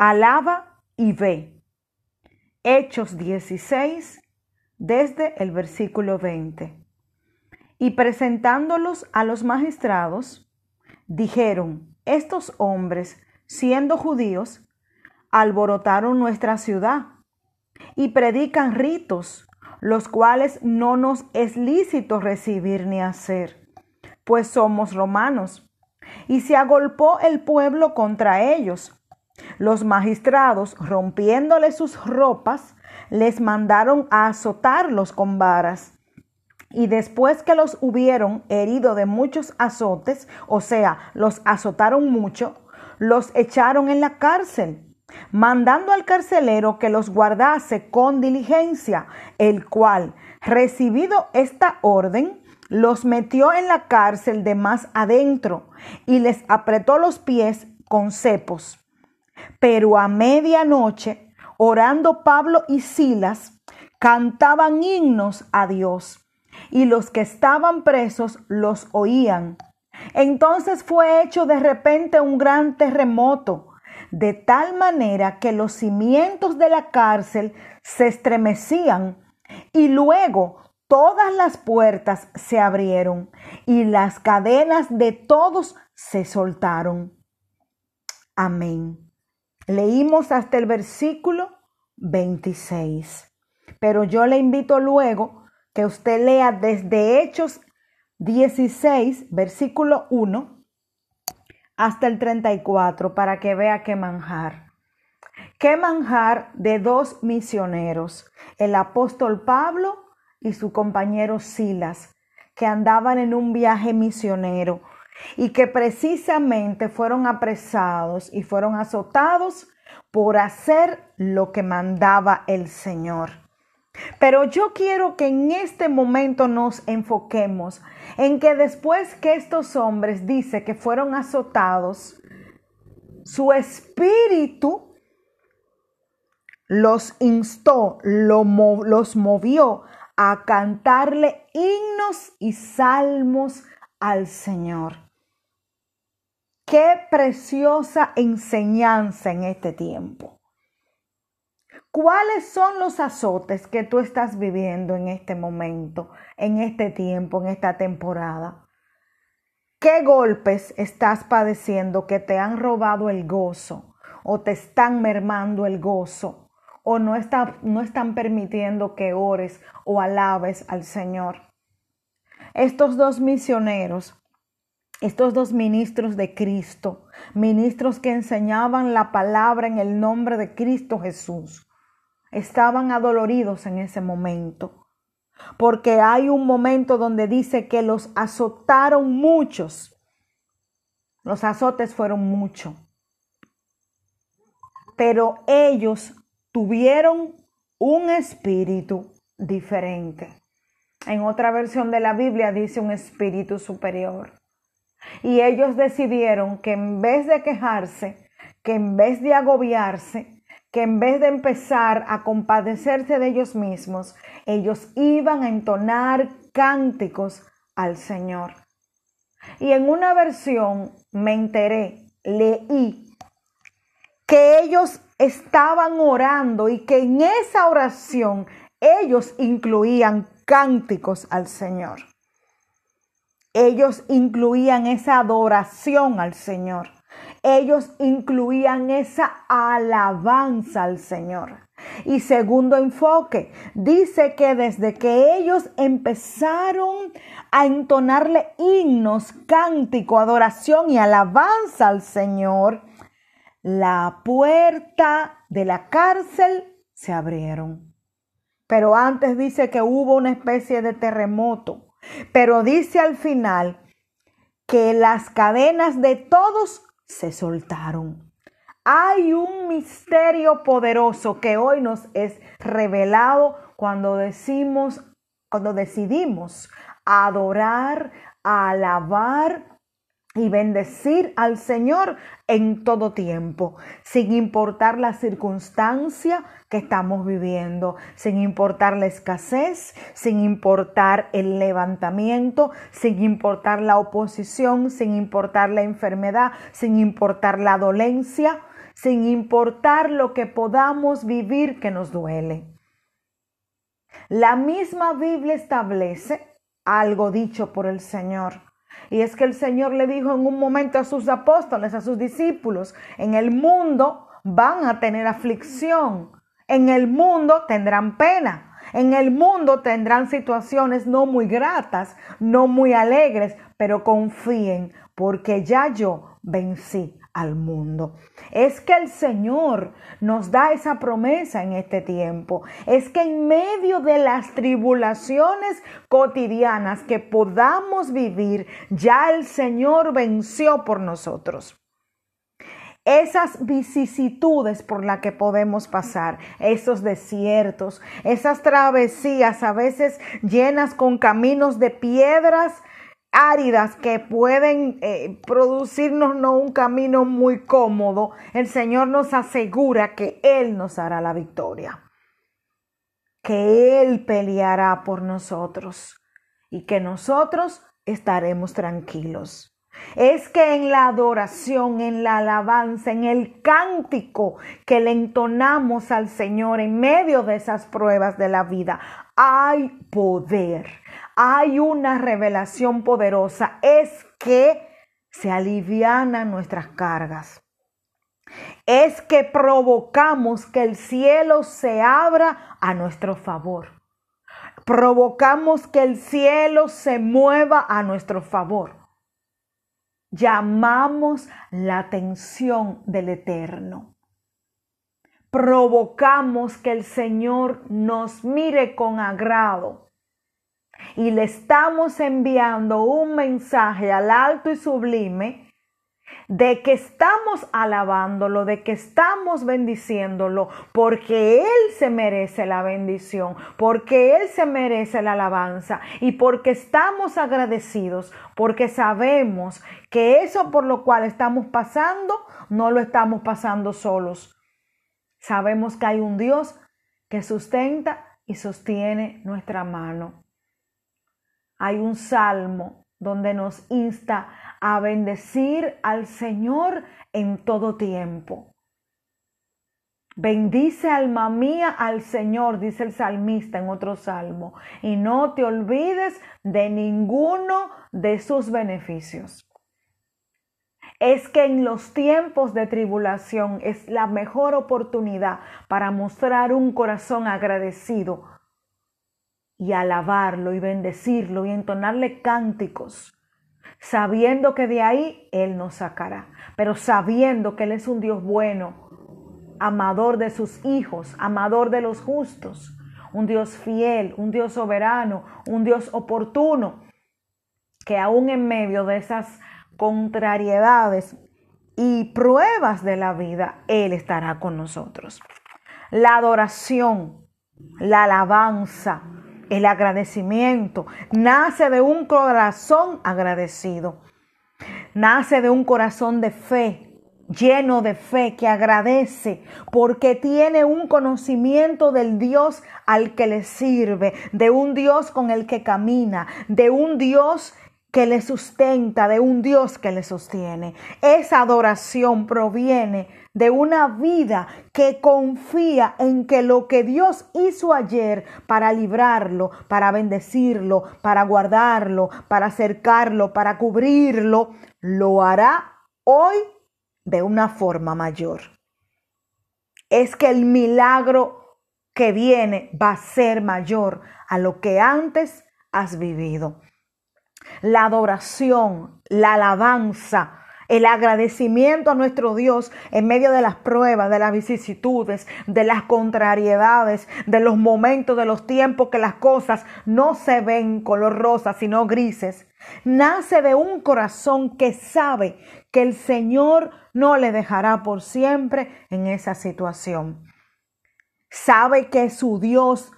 alaba y ve. Hechos 16, desde el versículo 20. Y presentándolos a los magistrados, dijeron, estos hombres, siendo judíos, alborotaron nuestra ciudad y predican ritos, los cuales no nos es lícito recibir ni hacer, pues somos romanos. Y se agolpó el pueblo contra ellos. Los magistrados, rompiéndole sus ropas, les mandaron a azotarlos con varas. Y después que los hubieron herido de muchos azotes, o sea, los azotaron mucho, los echaron en la cárcel mandando al carcelero que los guardase con diligencia, el cual, recibido esta orden, los metió en la cárcel de más adentro y les apretó los pies con cepos. Pero a medianoche, orando Pablo y Silas, cantaban himnos a Dios, y los que estaban presos los oían. Entonces fue hecho de repente un gran terremoto, de tal manera que los cimientos de la cárcel se estremecían y luego todas las puertas se abrieron y las cadenas de todos se soltaron. Amén. Leímos hasta el versículo 26. Pero yo le invito luego que usted lea desde Hechos 16, versículo 1 hasta el 34 para que vea qué manjar. Qué manjar de dos misioneros, el apóstol Pablo y su compañero Silas, que andaban en un viaje misionero y que precisamente fueron apresados y fueron azotados por hacer lo que mandaba el Señor. Pero yo quiero que en este momento nos enfoquemos en que después que estos hombres dice que fueron azotados, su espíritu los instó, los movió a cantarle himnos y salmos al Señor. Qué preciosa enseñanza en este tiempo. ¿Cuáles son los azotes que tú estás viviendo en este momento, en este tiempo, en esta temporada? ¿Qué golpes estás padeciendo que te han robado el gozo o te están mermando el gozo o no, no están permitiendo que ores o alabes al Señor? Estos dos misioneros, estos dos ministros de Cristo, ministros que enseñaban la palabra en el nombre de Cristo Jesús, estaban adoloridos en ese momento. Porque hay un momento donde dice que los azotaron muchos. Los azotes fueron muchos. Pero ellos tuvieron un espíritu diferente. En otra versión de la Biblia dice un espíritu superior. Y ellos decidieron que en vez de quejarse, que en vez de agobiarse, que en vez de empezar a compadecerse de ellos mismos, ellos iban a entonar cánticos al Señor. Y en una versión me enteré, leí que ellos estaban orando y que en esa oración ellos incluían cánticos al Señor. Ellos incluían esa adoración al Señor ellos incluían esa alabanza al Señor. Y segundo enfoque, dice que desde que ellos empezaron a entonarle himnos, cántico, adoración y alabanza al Señor, la puerta de la cárcel se abrieron. Pero antes dice que hubo una especie de terremoto. Pero dice al final que las cadenas de todos se soltaron. Hay un misterio poderoso que hoy nos es revelado cuando decimos, cuando decidimos adorar, alabar y bendecir al Señor en todo tiempo, sin importar la circunstancia que estamos viviendo, sin importar la escasez, sin importar el levantamiento, sin importar la oposición, sin importar la enfermedad, sin importar la dolencia, sin importar lo que podamos vivir que nos duele. La misma Biblia establece algo dicho por el Señor. Y es que el Señor le dijo en un momento a sus apóstoles, a sus discípulos, en el mundo van a tener aflicción, en el mundo tendrán pena, en el mundo tendrán situaciones no muy gratas, no muy alegres, pero confíen, porque ya yo vencí al mundo. Es que el Señor nos da esa promesa en este tiempo. Es que en medio de las tribulaciones cotidianas que podamos vivir, ya el Señor venció por nosotros esas vicisitudes por las que podemos pasar, esos desiertos, esas travesías a veces llenas con caminos de piedras áridas que pueden eh, producirnos no un camino muy cómodo, el Señor nos asegura que Él nos hará la victoria, que Él peleará por nosotros y que nosotros estaremos tranquilos. Es que en la adoración, en la alabanza, en el cántico que le entonamos al Señor en medio de esas pruebas de la vida, hay poder hay una revelación poderosa, es que se alivianan nuestras cargas. Es que provocamos que el cielo se abra a nuestro favor. Provocamos que el cielo se mueva a nuestro favor. Llamamos la atención del Eterno. Provocamos que el Señor nos mire con agrado y le estamos enviando un mensaje al alto y sublime de que estamos alabándolo, de que estamos bendiciéndolo, porque Él se merece la bendición, porque Él se merece la alabanza y porque estamos agradecidos, porque sabemos que eso por lo cual estamos pasando, no lo estamos pasando solos. Sabemos que hay un Dios que sustenta y sostiene nuestra mano hay un salmo donde nos insta a bendecir al Señor en todo tiempo. Bendice alma mía al Señor, dice el salmista en otro salmo, y no te olvides de ninguno de sus beneficios. Es que en los tiempos de tribulación es la mejor oportunidad para mostrar un corazón agradecido y alabarlo y bendecirlo y entonarle cánticos, sabiendo que de ahí Él nos sacará, pero sabiendo que Él es un Dios bueno, amador de sus hijos, amador de los justos, un Dios fiel, un Dios soberano, un Dios oportuno, que aún en medio de esas contrariedades y pruebas de la vida, Él estará con nosotros. La adoración, la alabanza, el agradecimiento nace de un corazón agradecido. Nace de un corazón de fe, lleno de fe, que agradece porque tiene un conocimiento del Dios al que le sirve, de un Dios con el que camina, de un Dios que le sustenta, de un Dios que le sostiene. Esa adoración proviene de una vida que confía en que lo que Dios hizo ayer para librarlo, para bendecirlo, para guardarlo, para acercarlo, para cubrirlo, lo hará hoy de una forma mayor. Es que el milagro que viene va a ser mayor a lo que antes has vivido. La adoración, la alabanza, el agradecimiento a nuestro Dios en medio de las pruebas, de las vicisitudes, de las contrariedades, de los momentos, de los tiempos que las cosas no se ven color rosa, sino grises, nace de un corazón que sabe que el Señor no le dejará por siempre en esa situación. Sabe que su Dios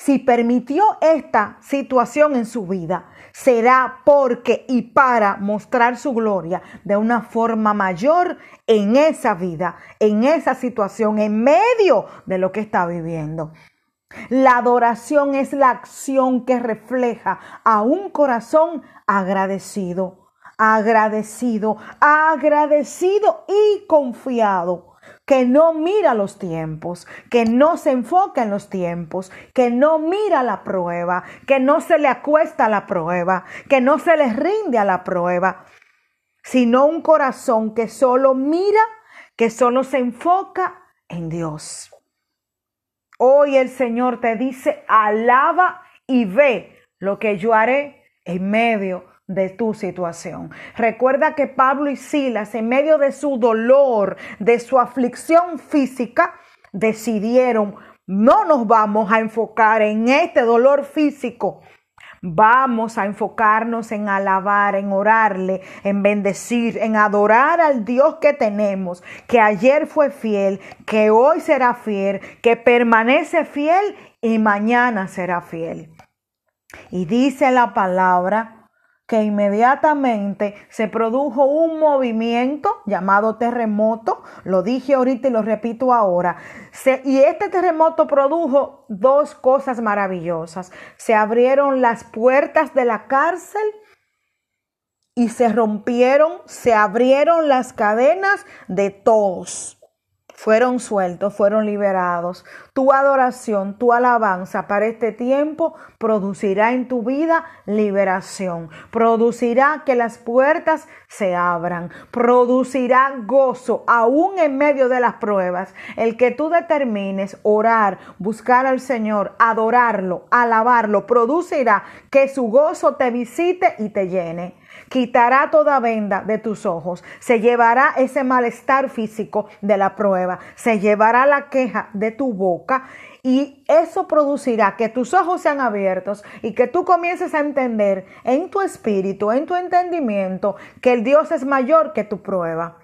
si permitió esta situación en su vida, será porque y para mostrar su gloria de una forma mayor en esa vida, en esa situación, en medio de lo que está viviendo. La adoración es la acción que refleja a un corazón agradecido, agradecido, agradecido y confiado, que no mira los tiempos, que no se enfoca en los tiempos, que no mira la prueba, que no se le acuesta a la prueba, que no se le rinde a la prueba, sino un corazón que solo mira, que solo se enfoca en Dios. Hoy el Señor te dice, alaba y ve lo que yo haré en medio de tu situación. Recuerda que Pablo y Silas, en medio de su dolor, de su aflicción física, decidieron, no nos vamos a enfocar en este dolor físico, Vamos a enfocarnos en alabar, en orarle, en bendecir, en adorar al Dios que tenemos, que ayer fue fiel, que hoy será fiel, que permanece fiel y mañana será fiel. Y dice la palabra que inmediatamente se produjo un movimiento llamado terremoto, lo dije ahorita y lo repito ahora, y este terremoto produjo dos cosas maravillosas. Se abrieron las puertas de la cárcel y se rompieron, se abrieron las cadenas de todos fueron sueltos, fueron liberados. Tu adoración, tu alabanza para este tiempo producirá en tu vida liberación, producirá que las puertas se abran, producirá gozo aún en medio de las pruebas. El que tú determines orar, buscar al Señor, adorarlo, alabarlo, producirá que su gozo te visite y te llene quitará toda venda de tus ojos, se llevará ese malestar físico de la prueba, se llevará la queja de tu boca y eso producirá que tus ojos sean abiertos y que tú comiences a entender en tu espíritu, en tu entendimiento, que el Dios es mayor que tu prueba.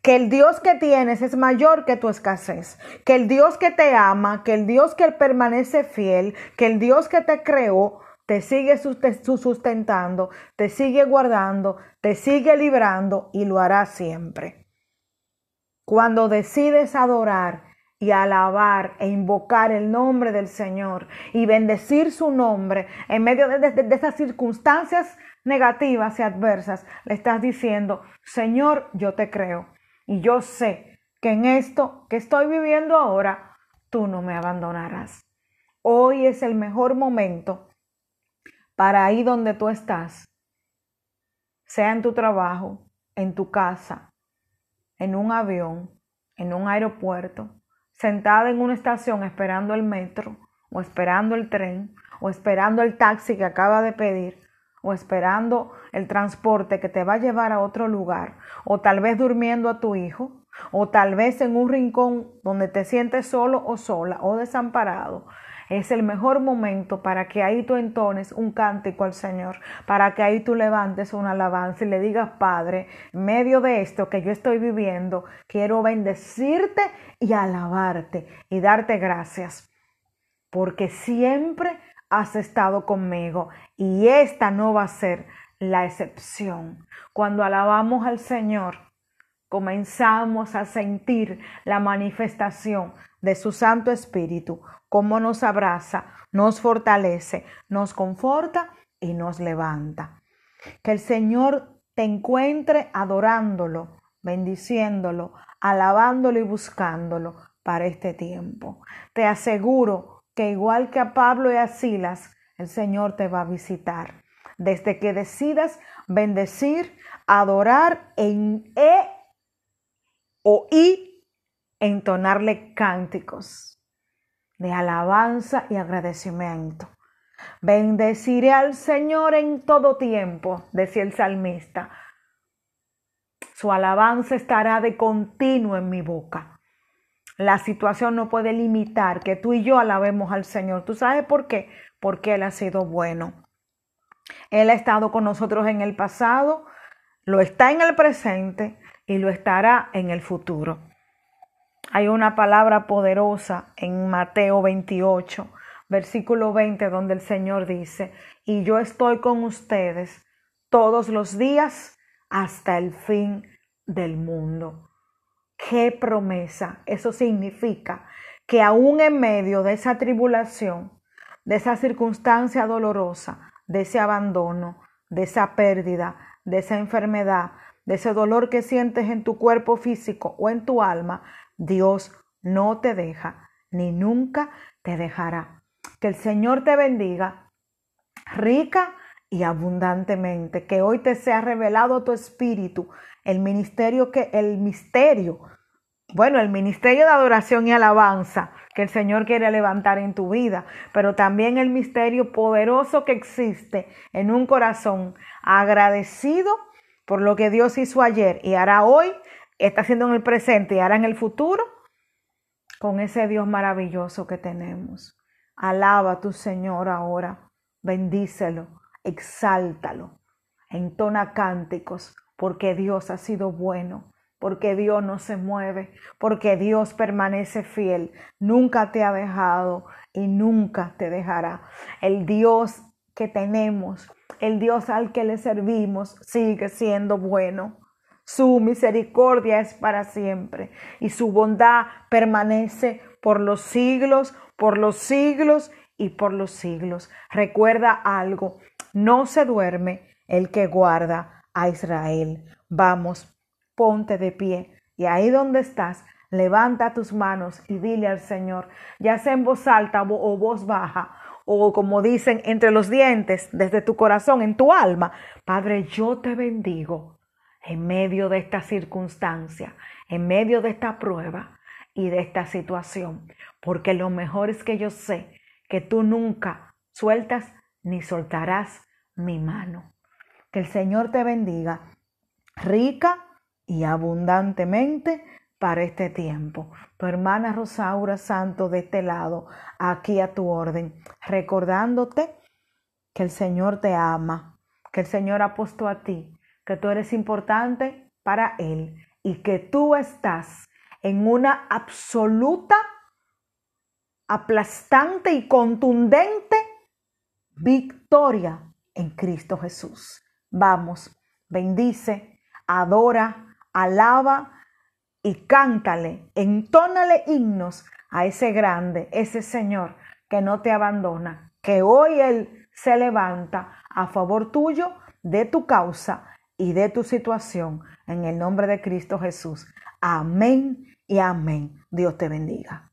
Que el Dios que tienes es mayor que tu escasez, que el Dios que te ama, que el Dios que permanece fiel, que el Dios que te creó te sigue sustentando, te sigue guardando, te sigue librando y lo hará siempre. Cuando decides adorar y alabar e invocar el nombre del Señor y bendecir su nombre en medio de, de, esas circunstancias negativas y adversas, le estás diciendo, Señor, yo te creo y yo sé que en esto que estoy viviendo ahora, tú no me abandonarás. Hoy es el mejor momento para ahí donde tú estás, sea en tu trabajo, en tu casa, en un avión, en un aeropuerto, sentada en una estación esperando el metro, o esperando el tren, o esperando el taxi que acaba de pedir, o esperando el transporte que te va a llevar a otro lugar, o tal vez durmiendo a tu hijo, o tal vez en un rincón donde te sientes solo o sola o desamparado, es el mejor momento para que ahí tú entones un cántico al Señor, para que ahí tú levantes una alabanza y le digas, Padre, en medio de esto que yo estoy viviendo, quiero bendecirte y alabarte y darte gracias, porque siempre has estado conmigo y esta no va a ser la excepción. Cuando alabamos al Señor, comenzamos a sentir la manifestación de su Santo Espíritu cómo nos abraza, nos fortalece, nos conforta y nos levanta. Que el Señor te encuentre adorándolo, bendiciéndolo, alabándolo y buscándolo para este tiempo. Te aseguro que igual que a Pablo y a Silas, el Señor te va a visitar. Desde que decidas bendecir, adorar en e o y entonarle cánticos de alabanza y agradecimiento. Bendeciré al Señor en todo tiempo, decía el salmista. Su alabanza estará de continuo en mi boca. La situación no puede limitar que tú y yo alabemos al Señor. ¿Tú sabes por qué? Porque Él ha sido bueno. Él ha estado con nosotros en el pasado, lo está en el presente y lo estará en el futuro. Hay una palabra poderosa en Mateo 28, versículo 20, donde el Señor dice, y yo estoy con ustedes todos los días hasta el fin del mundo. ¡Qué promesa! Eso significa que aún en medio de esa tribulación, de esa circunstancia dolorosa, de ese abandono, de esa pérdida, de esa enfermedad, de ese dolor que sientes en tu cuerpo físico o en tu alma, Dios no te deja ni nunca te dejará. Que el Señor te bendiga rica y abundantemente, que hoy te sea revelado tu espíritu, el ministerio que el misterio, bueno, el ministerio de adoración y alabanza que el Señor quiere levantar en tu vida, pero también el misterio poderoso que existe en un corazón agradecido por lo que Dios hizo ayer y hará hoy, está haciendo en el presente y hará en el futuro, con ese Dios maravilloso que tenemos. Alaba a tu Señor ahora, bendícelo, exáltalo, entona cánticos, porque Dios ha sido bueno, porque Dios no se mueve, porque Dios permanece fiel, nunca te ha dejado y nunca te dejará. El Dios que tenemos, el Dios al que le servimos, sigue siendo bueno. Su misericordia es para siempre y su bondad permanece por los siglos, por los siglos y por los siglos. Recuerda algo, no se duerme el que guarda a Israel. Vamos, ponte de pie y ahí donde estás, levanta tus manos y dile al Señor, ya sea en voz alta o voz baja, o como dicen entre los dientes, desde tu corazón, en tu alma, Padre, yo te bendigo en medio de esta circunstancia, en medio de esta prueba y de esta situación, porque lo mejor es que yo sé que tú nunca sueltas ni soltarás mi mano. Que el Señor te bendiga rica y abundantemente para este tiempo. Tu hermana Rosaura Santo de este lado, aquí a tu orden, recordándote que el Señor te ama, que el Señor ha puesto a ti que tú eres importante para Él y que tú estás en una absoluta, aplastante y contundente victoria en Cristo Jesús. Vamos, bendice, adora, alaba y cántale, entónale himnos a ese grande, ese Señor que no te abandona, que hoy Él se levanta a favor tuyo, de tu causa y de tu situación en el nombre de Cristo Jesús. Amén y amén. Dios te bendiga.